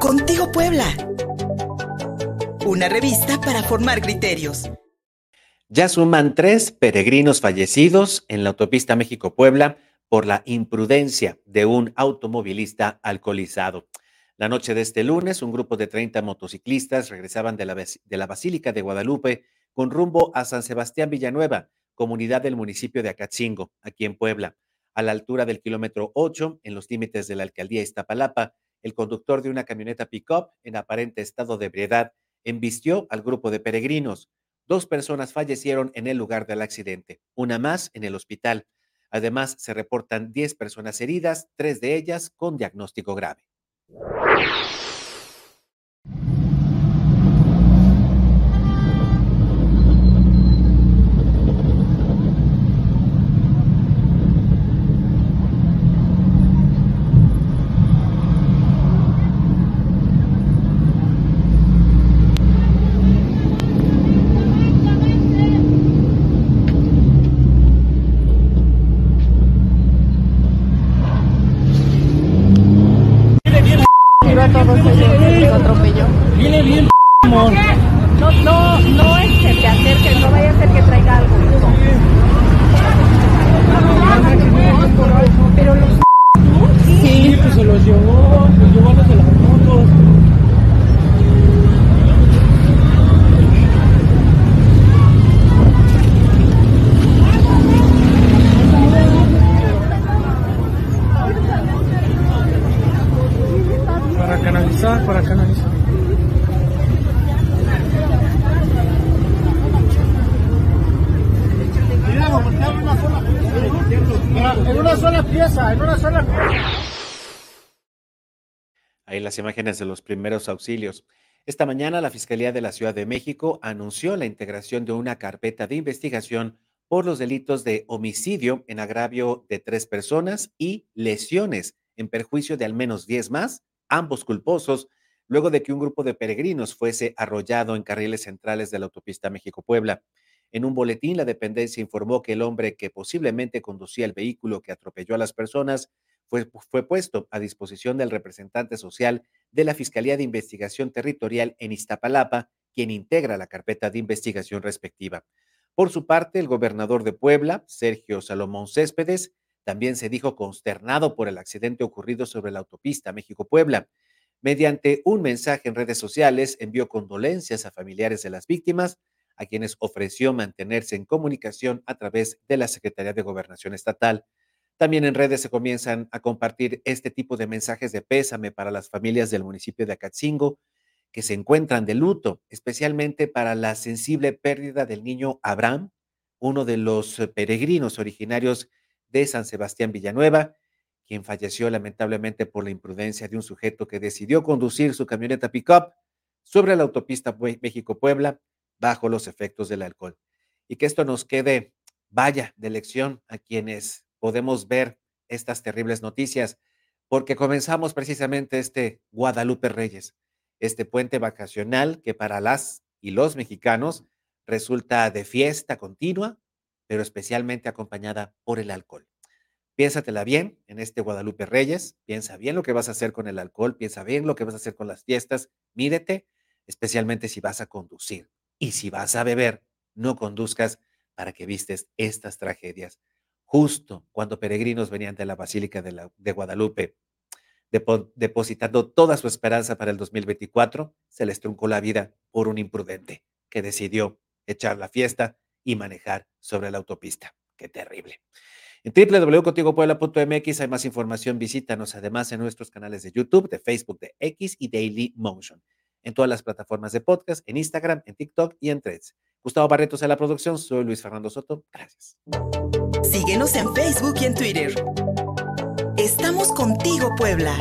Contigo Puebla. Una revista para formar criterios. Ya suman tres peregrinos fallecidos en la autopista México-Puebla por la imprudencia de un automovilista alcoholizado. La noche de este lunes, un grupo de 30 motociclistas regresaban de la, de la Basílica de Guadalupe con rumbo a San Sebastián Villanueva, comunidad del municipio de Acatzingo, aquí en Puebla. A la altura del kilómetro 8, en los límites de la alcaldía Iztapalapa, el conductor de una camioneta pick-up en aparente estado de ebriedad embistió al grupo de peregrinos. Dos personas fallecieron en el lugar del accidente, una más en el hospital. Además, se reportan 10 personas heridas, tres de ellas con diagnóstico grave. bien, amor. No, no, no, es que te acerques, no vaya a ser que Ahí las imágenes de los primeros auxilios. Esta mañana la Fiscalía de la Ciudad de México anunció la integración de una carpeta de investigación por los delitos de homicidio en agravio de tres personas y lesiones en perjuicio de al menos diez más, ambos culposos, luego de que un grupo de peregrinos fuese arrollado en carriles centrales de la autopista México-Puebla. En un boletín, la dependencia informó que el hombre que posiblemente conducía el vehículo que atropelló a las personas fue, puesto a disposición del representante social de la Fiscalía de Investigación Territorial en Iztapalapa, quien integra la carpeta de investigación respectiva. Por su parte, el gobernador de Puebla, Sergio Salomón Céspedes, también se dijo consternado por el accidente ocurrido sobre la autopista México-Puebla. Mediante un mensaje en redes sociales, envió condolencias a familiares de las víctimas, a quienes ofreció mantenerse en comunicación a través de la Secretaría de Gobernación Estatal. También en redes se comienzan a compartir este tipo de mensajes de pésame para las familias del municipio de Acatzingo que se encuentran de luto, especialmente para la sensible pérdida del niño Abraham, uno de los peregrinos originarios de San Sebastián Villanueva, quien falleció lamentablemente por la imprudencia de un sujeto que decidió conducir su camioneta pickup sobre la autopista México-Puebla bajo los efectos del alcohol. Y que esto nos quede, vaya, de lección a quienes podemos ver estas terribles noticias, porque comenzamos precisamente este Guadalupe Reyes, este puente vacacional que para las y los mexicanos resulta de fiesta continua, pero especialmente acompañada por el alcohol. Piénsatela bien en este Guadalupe Reyes, piensa bien lo que vas a hacer con el alcohol, piensa bien lo que vas a hacer con las fiestas, mídete, especialmente si vas a conducir. Y si vas a beber, no conduzcas para que vistes estas tragedias justo cuando peregrinos venían de la Basílica de, Guadalupe, depositando toda su esperanza para el 2024, se les truncó la vida por un imprudente que decidió echar la fiesta y manejar sobre la autopista. Qué terrible. En www.contigopuebla.mx hay más información. Visítanos además en nuestros canales de YouTube, de Facebook, de X y Daily Motion. En todas las plataformas de podcast, en Instagram, en TikTok y en Threads. Gustavo Barretos en la producción. Soy Luis Fernando Soto. Gracias. Síguenos en Facebook y en Twitter. Estamos contigo, Puebla.